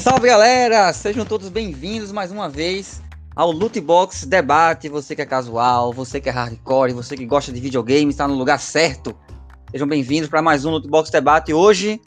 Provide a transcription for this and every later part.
Salve galera, sejam todos bem-vindos mais uma vez ao Loot Box Debate. Você que é casual, você que é hardcore, você que gosta de videogame, está no lugar certo. Sejam bem-vindos para mais um Loot Box Debate. Hoje,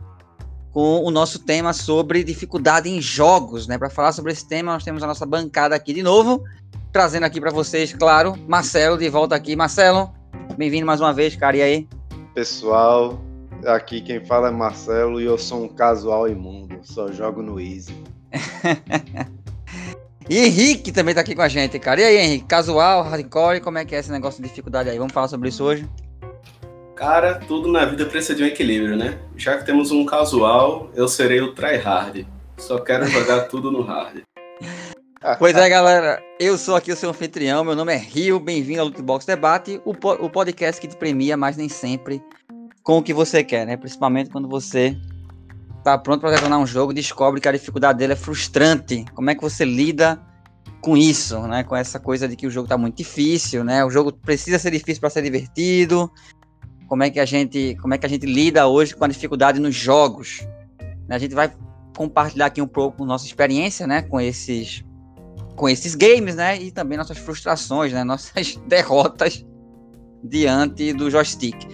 com o nosso tema sobre dificuldade em jogos, né? Para falar sobre esse tema, nós temos a nossa bancada aqui de novo, trazendo aqui para vocês, claro, Marcelo de volta aqui. Marcelo, bem-vindo mais uma vez, cara. E aí? Pessoal, aqui quem fala é Marcelo e eu sou um casual imundo, só jogo no Easy. e Henrique também tá aqui com a gente, cara. E aí, Henrique? Casual, hardcore, como é que é esse negócio de dificuldade aí? Vamos falar sobre isso hoje? Cara, tudo na vida precisa de um equilíbrio, né? Já que temos um casual, eu serei o tryhard. Só quero jogar tudo no hard. Pois é, galera. Eu sou aqui o seu anfitrião. Meu nome é Rio. Bem-vindo ao Lootbox Debate, o, po o podcast que te premia, mas nem sempre com o que você quer, né? Principalmente quando você tá pronto para detonar um jogo descobre que a dificuldade dele é frustrante. Como é que você lida com isso, né? Com essa coisa de que o jogo tá muito difícil, né? O jogo precisa ser difícil para ser divertido como é que a gente, como é que a gente lida hoje com a dificuldade nos jogos. A gente vai compartilhar aqui um pouco nossa experiência, né, com esses com esses games, né, e também nossas frustrações, né, nossas derrotas diante do joystick.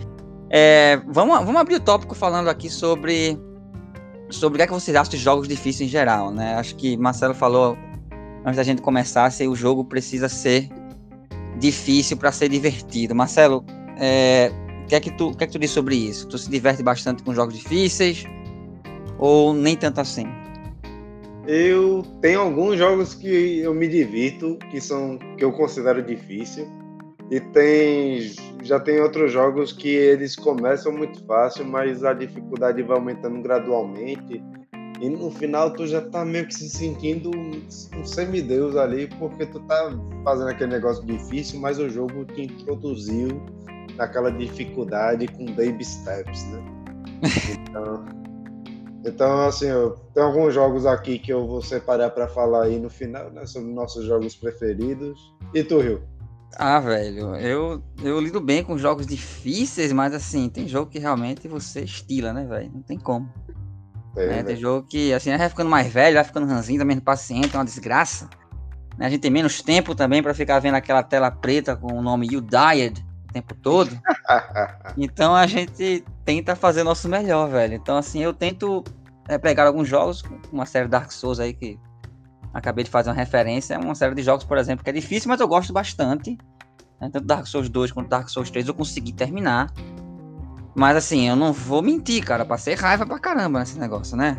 É, vamos, vamos abrir o tópico falando aqui sobre sobre o que é que vocês acham de jogos difíceis em geral, né? Acho que Marcelo falou antes da gente começar se o jogo precisa ser difícil para ser divertido. Marcelo, é, que é que tu, o que é que tu diz sobre isso? Tu se diverte bastante com jogos difíceis ou nem tanto assim? Eu tenho alguns jogos que eu me divirto, que são que eu considero difícil, e tem já tem outros jogos que eles começam muito fácil, mas a dificuldade vai aumentando gradualmente. E no final tu já tá meio que se sentindo um semideus ali, porque tu tá fazendo aquele negócio difícil, mas o jogo te introduziu naquela dificuldade com baby steps, né? Então, então assim, eu tenho alguns jogos aqui que eu vou separar para falar aí no final, né, sobre nossos jogos preferidos. E tu, Rio? Ah, velho, eu, eu lido bem com jogos difíceis, mas assim, tem jogo que realmente você estila, né, velho? Não tem como. Tem, né? Tem jogo que, assim, vai ficando mais velho, vai ficando ranzinho, tá menos paciente, é uma desgraça. Né? A gente tem menos tempo também para ficar vendo aquela tela preta com o nome You Died o tempo todo. então a gente tenta fazer o nosso melhor, velho. Então, assim, eu tento é, pegar alguns jogos, uma série Dark Souls aí que acabei de fazer uma referência, é uma série de jogos, por exemplo, que é difícil, mas eu gosto bastante. Né? Tanto Dark Souls 2 quanto Dark Souls 3 eu consegui terminar. Mas assim, eu não vou mentir, cara. Passei raiva pra caramba nesse negócio, né?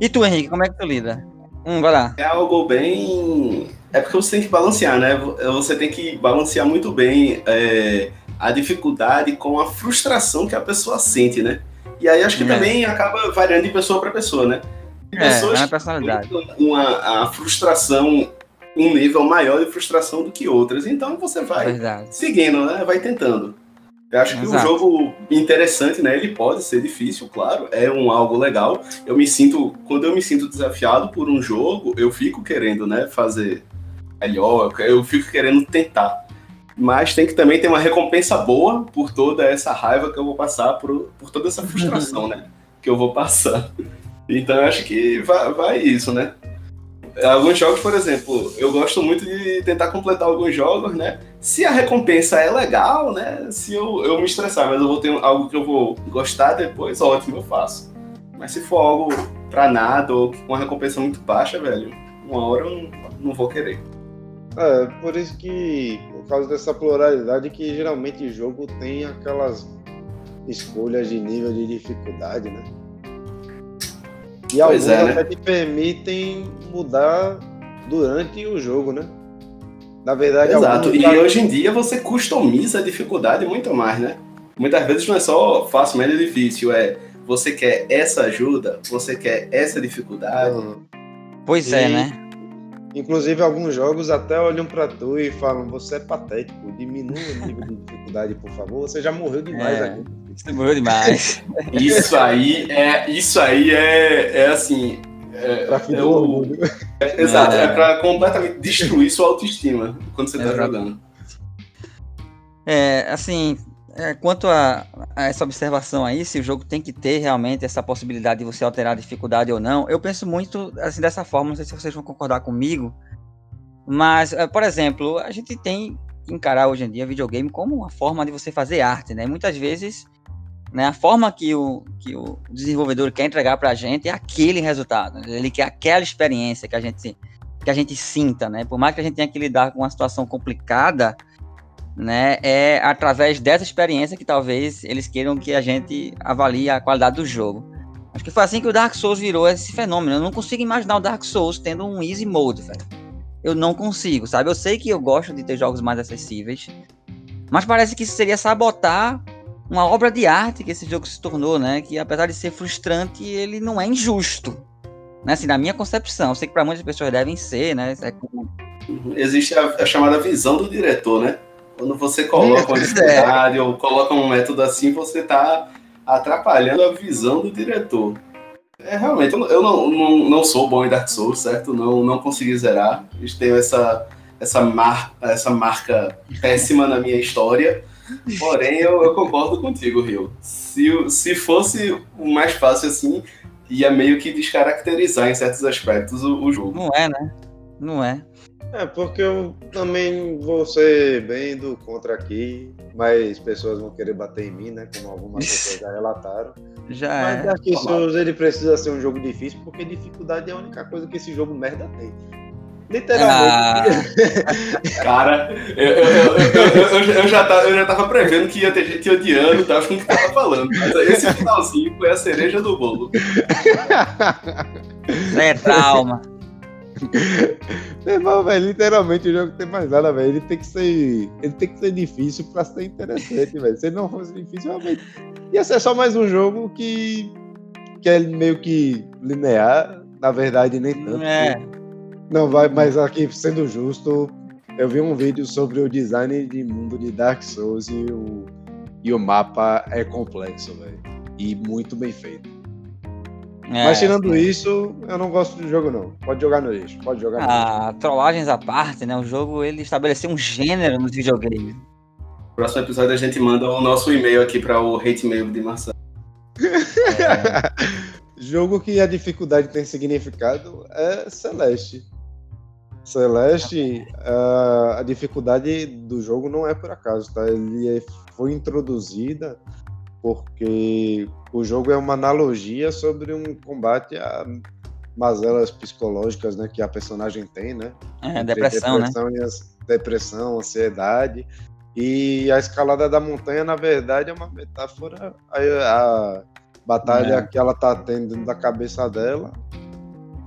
E tu, Henrique, como é que tu lida? Hum, vai lá. É algo bem é porque você tem que balancear, né? Você tem que balancear muito bem é, a dificuldade com a frustração que a pessoa sente, né? E aí acho que é. também acaba variando de pessoa para pessoa, né? É, pessoas é personalidade. uma, a frustração, um nível maior de frustração do que outras. Então você vai Verdade. seguindo, né? Vai tentando. Eu acho que Exato. um jogo interessante, né? Ele pode ser difícil, claro, é um algo legal. Eu me sinto, quando eu me sinto desafiado por um jogo, eu fico querendo, né, fazer melhor, eu fico querendo tentar. Mas tem que também ter uma recompensa boa por toda essa raiva que eu vou passar, por, por toda essa frustração, né? Que eu vou passar. Então acho que vai, vai isso, né? Alguns jogos, por exemplo, eu gosto muito de tentar completar alguns jogos, né? Se a recompensa é legal, né? Se eu, eu me estressar, mas eu vou ter algo que eu vou gostar depois, ótimo, eu faço. Mas se for algo pra nada ou com uma recompensa muito baixa, velho, uma hora eu não, não vou querer. É, por isso que, por causa dessa pluralidade, que geralmente o jogo tem aquelas escolhas de nível de dificuldade, né? E pois alguns é, né? até te permitem mudar durante o jogo, né? Na verdade, Exato. E hoje em dia você customiza a dificuldade muito mais, né? Muitas vezes não é só fácil, médio e difícil, é você quer essa ajuda, você quer essa dificuldade. Uhum. Pois é, e... é, né? Inclusive, alguns jogos até olham para tu e falam: Você é patético, diminua o nível de dificuldade, por favor. Você já morreu demais é, aqui. Você morreu demais. isso aí é. Isso aí é, é assim. É, pra é o, é, Exato, é, é pra completamente destruir sua autoestima quando você tá jogando. É, assim, é, quanto a, essa observação aí, se o jogo tem que ter realmente essa possibilidade de você alterar a dificuldade ou não, eu penso muito assim dessa forma, não sei se vocês vão concordar comigo, mas, eh, por exemplo, a gente tem que encarar hoje em dia videogame como uma forma de você fazer arte, né? Muitas vezes, né, a forma que o, que o desenvolvedor quer entregar para a gente é aquele resultado, ele quer aquela experiência que a gente que a gente sinta, né? Por mais que a gente tenha que lidar com uma situação complicada, né, é através dessa experiência que talvez eles queiram que a gente avalie a qualidade do jogo. Acho que foi assim que o Dark Souls virou esse fenômeno. Eu não consigo imaginar o Dark Souls tendo um easy mode, velho. Eu não consigo, sabe? Eu sei que eu gosto de ter jogos mais acessíveis, mas parece que isso seria sabotar uma obra de arte que esse jogo se tornou, né? Que apesar de ser frustrante, ele não é injusto. Né? Assim, na minha concepção, eu sei que para muitas pessoas devem ser, né? É como... Existe a, a chamada visão do diretor, né? Quando você coloca uma dificuldade é. ou coloca um método assim, você está atrapalhando a visão do diretor. É, realmente, eu não, não, não sou bom em Dark Souls, certo? Não, não consegui zerar. Tenho essa, essa, mar, essa marca péssima na minha história. Porém, eu, eu concordo contigo, Rio. Se, se fosse o mais fácil assim, ia meio que descaracterizar em certos aspectos o, o jogo. Não é, né? Não é. É, porque eu também vou ser bem do contra aqui, mas pessoas vão querer bater em mim, né? Como algumas pessoas já relataram. Já mas é. Dark Souls ele precisa ser um jogo difícil, porque dificuldade é a única coisa que esse jogo merda tem. Literalmente. Ah, cara, eu, eu, eu, eu, já tava, eu já tava prevendo que ia ter gente odiando, tava com o que tava falando. Mas esse finalzinho foi a cereja do bolo. É trauma. Irmão, velho, literalmente o jogo tem mais nada, velho. Ele tem que ser. Ele tem que ser difícil pra ser interessante, velho. Se ele não fosse difícil, realmente. Ia ser só mais um jogo que. que é meio que linear. Na verdade, nem tanto. É. Não vai, mas aqui, sendo justo, eu vi um vídeo sobre o design de mundo de Dark Souls e o, e o mapa é complexo, velho. E muito bem feito. É, Mas tirando sim. isso, eu não gosto do jogo, não. Pode jogar no lixo, pode jogar no ah, trollagens à parte, né? O jogo ele estabeleceu um gênero nos videogames. No próximo episódio a gente manda o nosso e-mail aqui para o hate mail de Marcelo. É. jogo que a dificuldade tem significado é Celeste. Celeste, a dificuldade do jogo não é por acaso, tá? Ele foi introduzida porque o jogo é uma analogia sobre um combate a mazelas psicológicas, né, que a personagem tem, né? É, depressão, depressão né? depressão, ansiedade. E a escalada da montanha, na verdade, é uma metáfora a, a batalha é. que ela tá tendo dentro da cabeça dela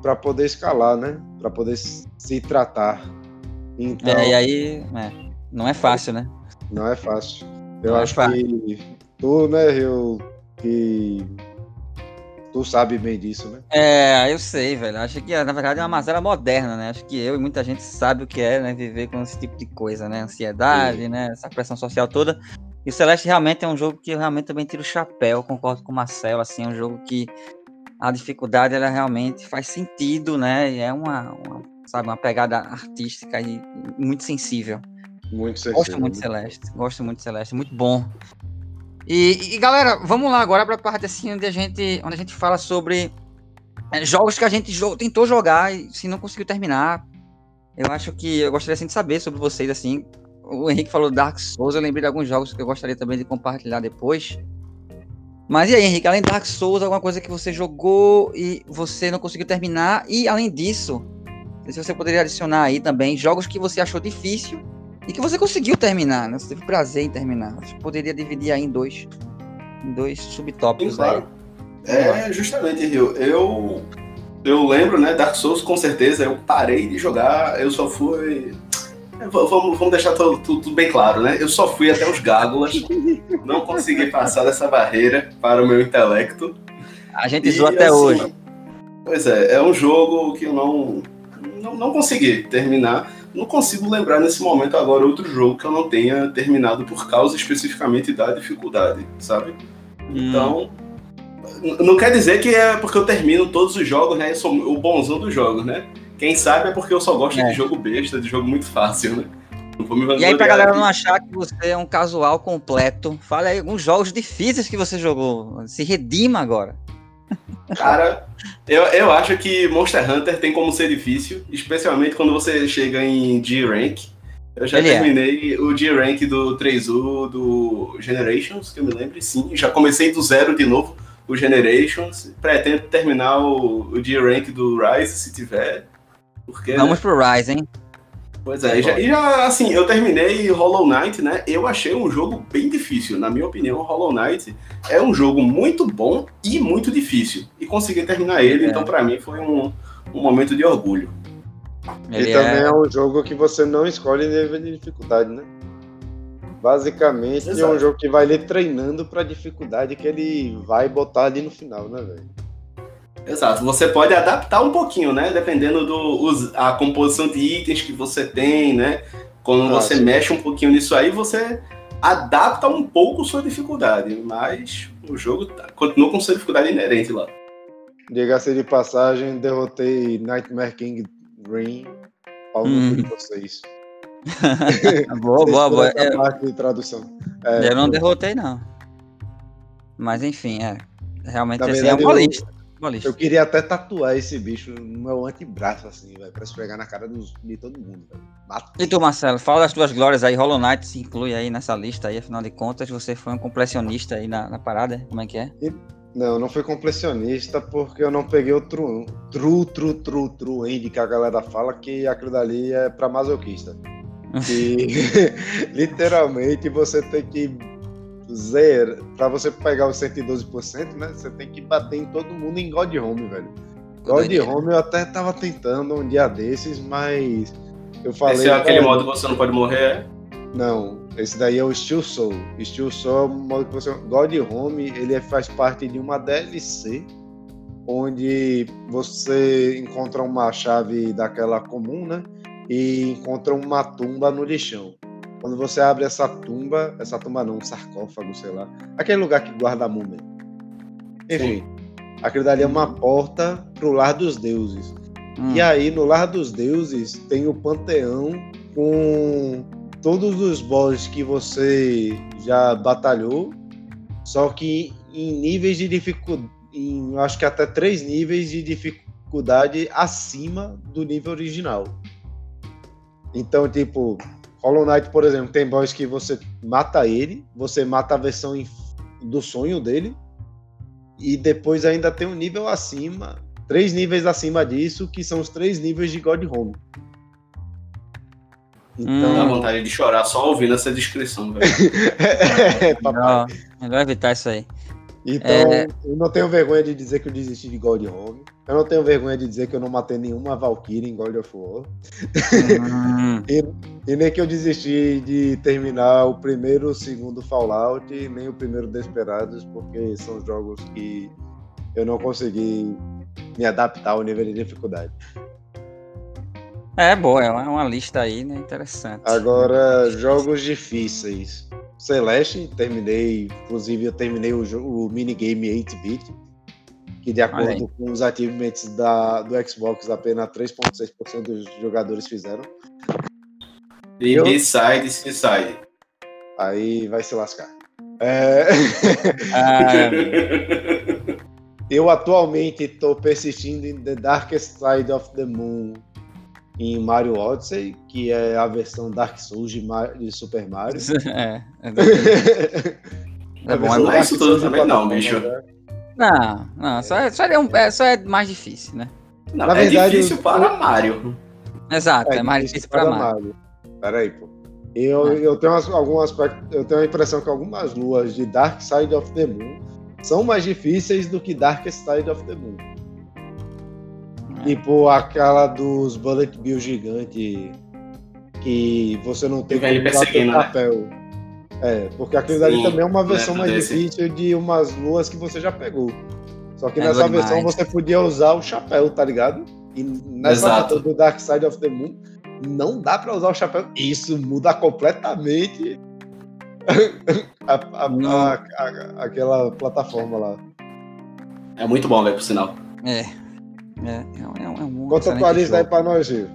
para poder escalar, né? Para poder se tratar. Então, é, e aí, é, não é fácil, né? Não é fácil. Eu não é acho é fácil. que tu, né, eu que tu sabe bem disso, né? É, eu sei, velho. Acho que na verdade é uma mazela moderna, né? Acho que eu e muita gente sabe o que é, né, viver com esse tipo de coisa, né? Ansiedade, Sim. né, essa pressão social toda. E o Celeste realmente é um jogo que eu realmente também tiro o chapéu, concordo com o Marcelo, assim, é um jogo que a dificuldade ela realmente faz sentido, né? E é uma, uma sabe, uma pegada artística e muito sensível. Muito sensível. Gosto muito de Celeste, gosto muito Celeste, muito bom. E, e, galera, vamos lá agora para a parte assim onde a gente, onde a gente fala sobre é, jogos que a gente jo tentou jogar e se não conseguiu terminar. Eu acho que eu gostaria assim, de saber sobre vocês assim. O Henrique falou Dark Souls, eu lembrei de alguns jogos que eu gostaria também de compartilhar depois. Mas e aí, Henrique, além de Dark Souls, alguma coisa que você jogou e você não conseguiu terminar? E além disso, se você poderia adicionar aí também jogos que você achou difícil e que você conseguiu terminar, né? Você teve prazer em terminar. Você poderia dividir aí em dois, em dois subtópicos. Sim, claro. É, justamente, Rio. Eu, eu lembro, né? Dark Souls, com certeza, eu parei de jogar, eu só fui. É, vamos, vamos deixar tudo, tudo, bem claro, né? Eu só fui até os Gágulas, não consegui passar dessa barreira para o meu intelecto. A gente e, zoou até assim, hoje. Pois é, é um jogo que eu não, não, não consegui terminar não consigo lembrar nesse momento agora outro jogo que eu não tenha terminado por causa especificamente da dificuldade, sabe? Hum. Então, não quer dizer que é porque eu termino todos os jogos, né? Eu sou o bonzão dos jogos, né? Quem sabe é porque eu só gosto é. de jogo besta, de jogo muito fácil, né? E aí, pra galera não achar que você é um casual completo, fale aí alguns jogos difíceis que você jogou. Se redima agora. Cara, eu, eu acho que Monster Hunter tem como ser difícil, especialmente quando você chega em G-Rank. Eu já Ele é. terminei é. o G-Rank do 3U do Generations, que eu me lembro, sim. Já comecei do zero de novo o Generations. Pretendo terminar o, o G-Rank do Rise, se tiver. Porque, Vamos né? pro Rise, hein? Pois é, e já, e já, assim, eu terminei Hollow Knight, né? Eu achei um jogo bem difícil. Na minha opinião, Hollow Knight é um jogo muito bom e muito difícil. E consegui terminar ele, é. então para mim foi um, um momento de orgulho. Ele e também é... é... um jogo que você não escolhe nível de dificuldade, né? Basicamente Exato. é um jogo que vai lhe treinando pra dificuldade que ele vai botar ali no final, né, velho? Exato. Você pode adaptar um pouquinho, né? Dependendo do os, a composição de itens que você tem, né? Quando ah, você mexe um pouquinho nisso aí, você adapta um pouco sua dificuldade, mas o jogo tá, continua com sua dificuldade inerente lá. Diga-se de passagem, derrotei Nightmare King Green ao hum. de vocês. boa, boa, boa. É... parte de tradução. É, eu não derrotei, não. Mas enfim, é. Realmente assim, é uma lista. Eu queria até tatuar esse bicho no meu antebraço, assim, velho, pra esfregar na cara dos, de todo mundo. E tu, Marcelo, fala das tuas glórias aí. Hollow Knight se inclui aí nessa lista aí, afinal de contas, você foi um completionista aí na, na parada, como é que é? E, não, não fui completionista porque eu não peguei o true, true, true, true, true end que a galera fala que aquilo dali é pra masoquista. E literalmente você tem que zero, para você pegar os 112%, né? Você tem que bater em todo mundo em God Home, velho. God Home eu até tava tentando um dia desses, mas eu falei. Esse é aquele modo que você não pode morrer, é? Não, esse daí é o Steel Soul. Steel Soul é o modo que você. God Home, ele é, faz parte de uma DLC onde você encontra uma chave daquela comum, né? E encontra uma tumba no lixão. Quando você abre essa tumba, essa tumba não, um sarcófago, sei lá, aquele lugar que guarda a múmia. Enfim, Sim. aquilo dali é uma porta pro lar dos deuses. Hum. E aí, no lar dos deuses, tem o panteão com todos os bosses que você já batalhou, só que em níveis de dificuldade, em, acho que até três níveis de dificuldade acima do nível original. Então, tipo, Hollow Knight, por exemplo, tem boss que você mata ele, você mata a versão do sonho dele, e depois ainda tem um nível acima, três níveis acima disso, que são os três níveis de God Home. Então... Dá vontade de chorar só ouvindo essa descrição, velho. é, papai. melhor evitar isso aí. Então, é... eu não tenho vergonha de dizer que eu desisti de God Home. Eu não tenho vergonha de dizer que eu não matei nenhuma Valkyrie em God of War. Hum. e, e, nem que eu desisti de terminar o primeiro, o segundo Fallout, nem o primeiro Desperados, porque são jogos que eu não consegui me adaptar ao nível de dificuldade. É boa, é uma lista aí, né? Interessante. Agora, jogos difíceis. Celeste, terminei, inclusive eu terminei o, o minigame 8-bit, que de acordo com os achievements da, do Xbox, apenas 3,6% dos jogadores fizeram. E eu... B-side, C-side. Aí vai se lascar. É... ah, eu atualmente estou persistindo em The Darkest Side of the Moon em Mario Odyssey, que é a versão Dark Souls de, de Super Mario. é, é, é bom, não é isso tudo também não, bicho. Não, não, só é, só é, um, é, só é mais difícil, né? Não, Na é verdade, difícil para Mario. Exato, é, é mais difícil para Mario. Mario. Peraí, pô. Eu, ah. eu tenho algumas eu tenho a impressão que algumas luas de Dark Side of the Moon são mais difíceis do que Dark Side of the Moon. Tipo aquela dos Bullet Bill gigante que você não tem que usar o né? papel. É, porque aquilo dali também é uma versão mais desse. difícil de umas luas que você já pegou. Só que é nessa versão demais. você podia usar o chapéu, tá ligado? E nessa versão do Dark Side of the Moon não dá para usar o chapéu. Isso muda completamente a, a, a, aquela plataforma lá. É muito bom, velho, por sinal. É. É, é, é, é um Conta a tua lista aí pra nós, Gil.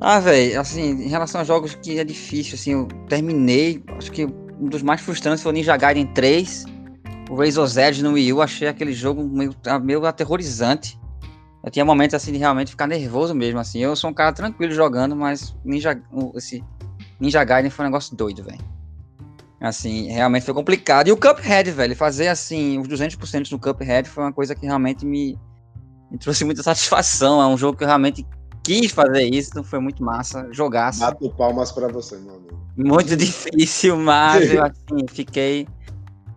Ah, velho, assim, em relação a jogos que é difícil, assim, eu terminei, acho que um dos mais frustrantes foi o Ninja Gaiden 3, o Razor's Edge no Wii U, achei aquele jogo meio, meio aterrorizante. Eu tinha momentos, assim, de realmente ficar nervoso mesmo, assim, eu sou um cara tranquilo jogando, mas Ninja, esse Ninja Gaiden foi um negócio doido, velho. Assim, realmente foi complicado. E o Cuphead, velho, fazer, assim, os 200% no Cuphead foi uma coisa que realmente me, me trouxe muita satisfação, é um jogo que eu realmente quis fazer isso, foi muito massa. Jogaço. Bato palmas para você, meu amigo. Muito difícil, mas eu assim, fiquei.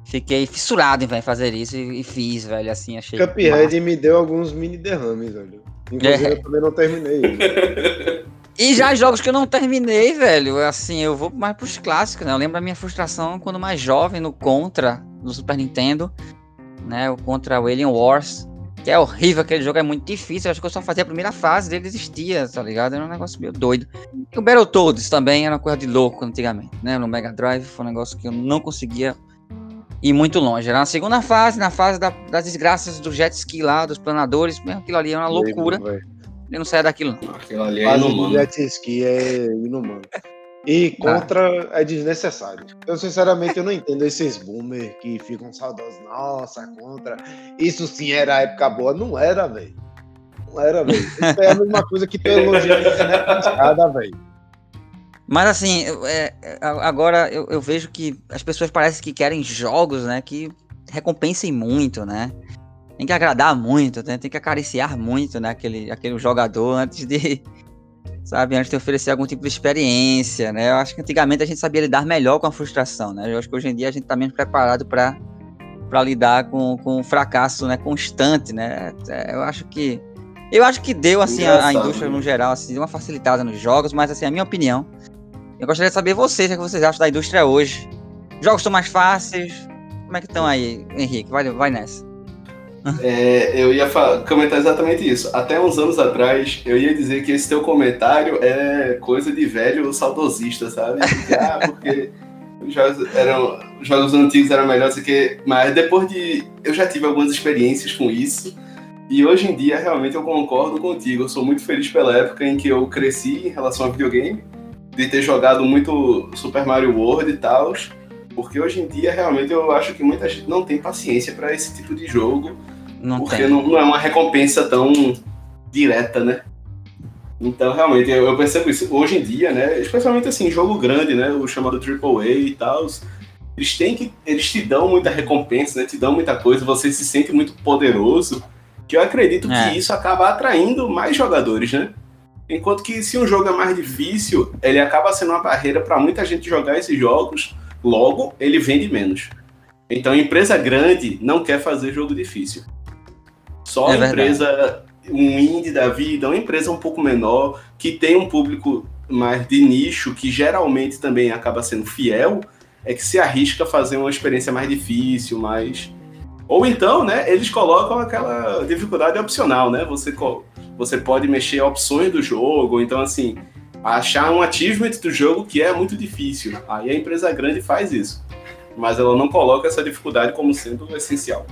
Fiquei fissurado em fazer isso e, e, fiz, velho. Assim, achei. Cuphead me deu alguns mini derrames, velho. Inclusive, é. eu também não terminei. e já jogos que eu não terminei, velho, assim, eu vou mais pros clássicos, né? Eu lembro da minha frustração quando mais jovem no Contra, no Super Nintendo, né? O Contra o Alien Wars. Que é horrível, aquele jogo é muito difícil. Eu acho que eu só fazia a primeira fase dele existia, tá ligado? Era um negócio meio doido. E o Battletoads também era uma coisa de louco antigamente, né? No Mega Drive foi um negócio que eu não conseguia ir muito longe. Era na segunda fase, na fase da, das desgraças do jet ski lá, dos planadores, mesmo aquilo ali era uma loucura. Ele não saia daquilo, não. Aquilo ali é inumano. jet ski é inumano. E contra ah. é desnecessário. Eu, sinceramente, eu não entendo esses boomers que ficam saudosos. Nossa, contra. Isso sim era época boa. Não era, velho. Não era, velho. Isso é a mesma coisa que tu elogia na internet escada, velho. Mas assim, é, agora eu, eu, vejo que as pessoas parecem que querem jogos, né? Que recompensem muito, né? Tem que agradar muito, né? tem que acariciar muito, né? Aquele, aquele jogador antes de, sabe? Antes de oferecer algum tipo de experiência, né? Eu acho que antigamente a gente sabia lidar melhor com a frustração, né? Eu acho que hoje em dia a gente está menos preparado para para lidar com, com o fracasso, né, constante, né? É, eu acho que eu acho que deu assim a, a, indústria no geral assim uma facilitada nos jogos, mas assim a minha opinião, eu gostaria de saber vocês o que vocês acham da indústria hoje. Jogos estão mais fáceis? Como é que estão aí, Henrique? Vai, vai nessa. É, eu ia comentar exatamente isso. Até uns anos atrás, eu ia dizer que esse teu comentário é coisa de velho saudosista, sabe? ah, porque os jogos, eram, os jogos antigos eram melhores que. Mas depois de. Eu já tive algumas experiências com isso. E hoje em dia, realmente, eu concordo contigo. Eu sou muito feliz pela época em que eu cresci em relação ao videogame, de ter jogado muito Super Mario World e tal. Porque hoje em dia, realmente, eu acho que muita gente não tem paciência para esse tipo de jogo não porque não, não, é uma recompensa tão direta, né? Então, realmente, eu, percebo isso. Hoje em dia, né? Especialmente assim, jogo grande, né? O chamado AAA e tal. Eles têm que. Eles te dão muita recompensa, né? Te dão muita coisa, você se sente muito poderoso. Que eu acredito é. que isso acaba atraindo mais jogadores, né? Enquanto que se um jogo é mais difícil, ele acaba sendo uma barreira para muita gente jogar esses jogos, logo ele vende menos. Então, empresa grande não quer fazer jogo difícil. Só é empresa, um indie da vida, uma empresa um pouco menor, que tem um público mais de nicho, que geralmente também acaba sendo fiel, é que se arrisca a fazer uma experiência mais difícil, mais. Ou então, né, eles colocam aquela dificuldade opcional, né? Você, você pode mexer opções do jogo, então assim, achar um achievement do jogo que é muito difícil. Aí a empresa grande faz isso. Mas ela não coloca essa dificuldade como sendo essencial,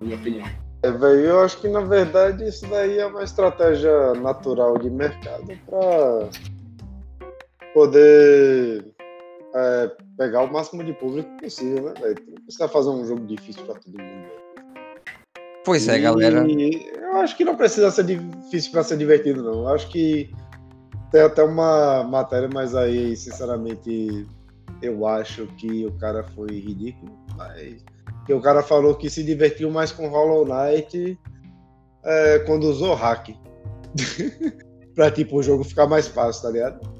na minha opinião. É, velho, eu acho que na verdade isso daí é uma estratégia natural de mercado para poder é, pegar o máximo de público possível, né, velho? Não precisa fazer um jogo difícil para todo mundo. Pois é, galera. Eu acho que não precisa ser difícil para ser divertido, não. Eu acho que tem até uma matéria, mas aí, sinceramente, eu acho que o cara foi ridículo. Mas que o cara falou que se divertiu mais com Hollow Knight é, quando usou hack. pra tipo o jogo ficar mais fácil, tá ligado?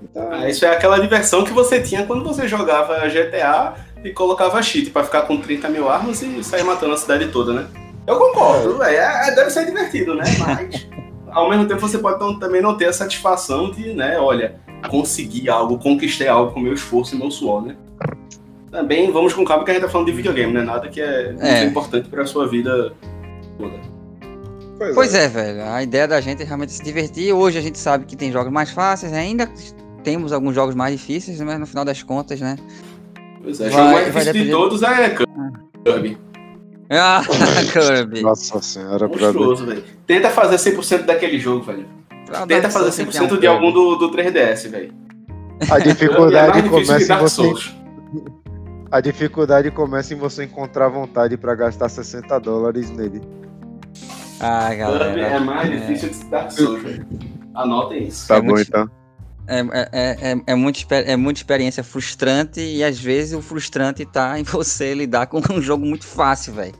Então... Ah, isso é aquela diversão que você tinha quando você jogava GTA e colocava cheat pra ficar com 30 mil armas e sair matando a cidade toda, né? Eu concordo, é. É, deve ser divertido, né? Mas ao mesmo tempo você pode não, também não ter a satisfação de, né, olha, conseguir algo, conquistei algo com meu esforço e meu suor, né? Também vamos com calma que a gente tá falando de videogame, né? Nada que é, é. importante para a sua vida toda. Pois, pois é. é. velho. A ideia da gente é realmente se divertir. Hoje a gente sabe que tem jogos mais fáceis, ainda temos alguns jogos mais difíceis, mas no final das contas, né? Pois é, o jogo mais difícil de todos é Kirby. Ah, Kirby. Nossa senhora, Monstruoso, velho. Tenta fazer 100% daquele jogo, velho. Tenta fazer 100% de algum do, do 3DS, velho. A dificuldade é começa em você. A dificuldade começa em você encontrar vontade para gastar 60 dólares nele. Ah, galera. É mais é... difícil que Dark Souls, velho. Anotem isso. Tá é bom, muito... então. É, é, é, é, muito, é muita experiência frustrante e às vezes o frustrante tá em você lidar com um jogo muito fácil, velho.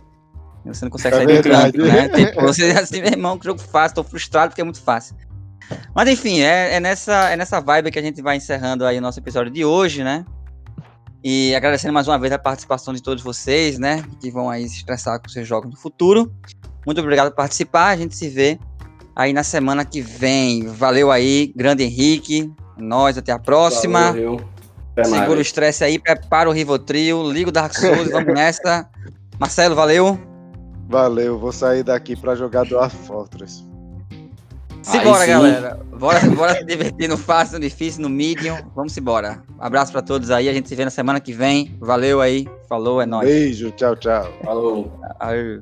Você não consegue é sair verdade. do campo, né? Tipo, você assim, meu irmão, que jogo fácil, tô frustrado porque é muito fácil. Mas enfim, é, é, nessa, é nessa vibe que a gente vai encerrando aí o nosso episódio de hoje, né? E agradecendo mais uma vez a participação de todos vocês, né? Que vão aí se estressar com seus jogos no futuro. Muito obrigado por participar. A gente se vê aí na semana que vem. Valeu aí, grande Henrique. Nós, até a próxima. Valeu, Segura o estresse aí, prepara o Rivotril, liga o Dark Souls, vamos nessa. Marcelo, valeu. Valeu, vou sair daqui para jogar Dwarf Fortress. Simbora, galera. Bora, bora se divertir no fácil, no difícil, no medium. Vamos embora. Abraço para todos aí. A gente se vê na semana que vem. Valeu aí. Falou, é nóis. Beijo, tchau, tchau. Falou. Aí.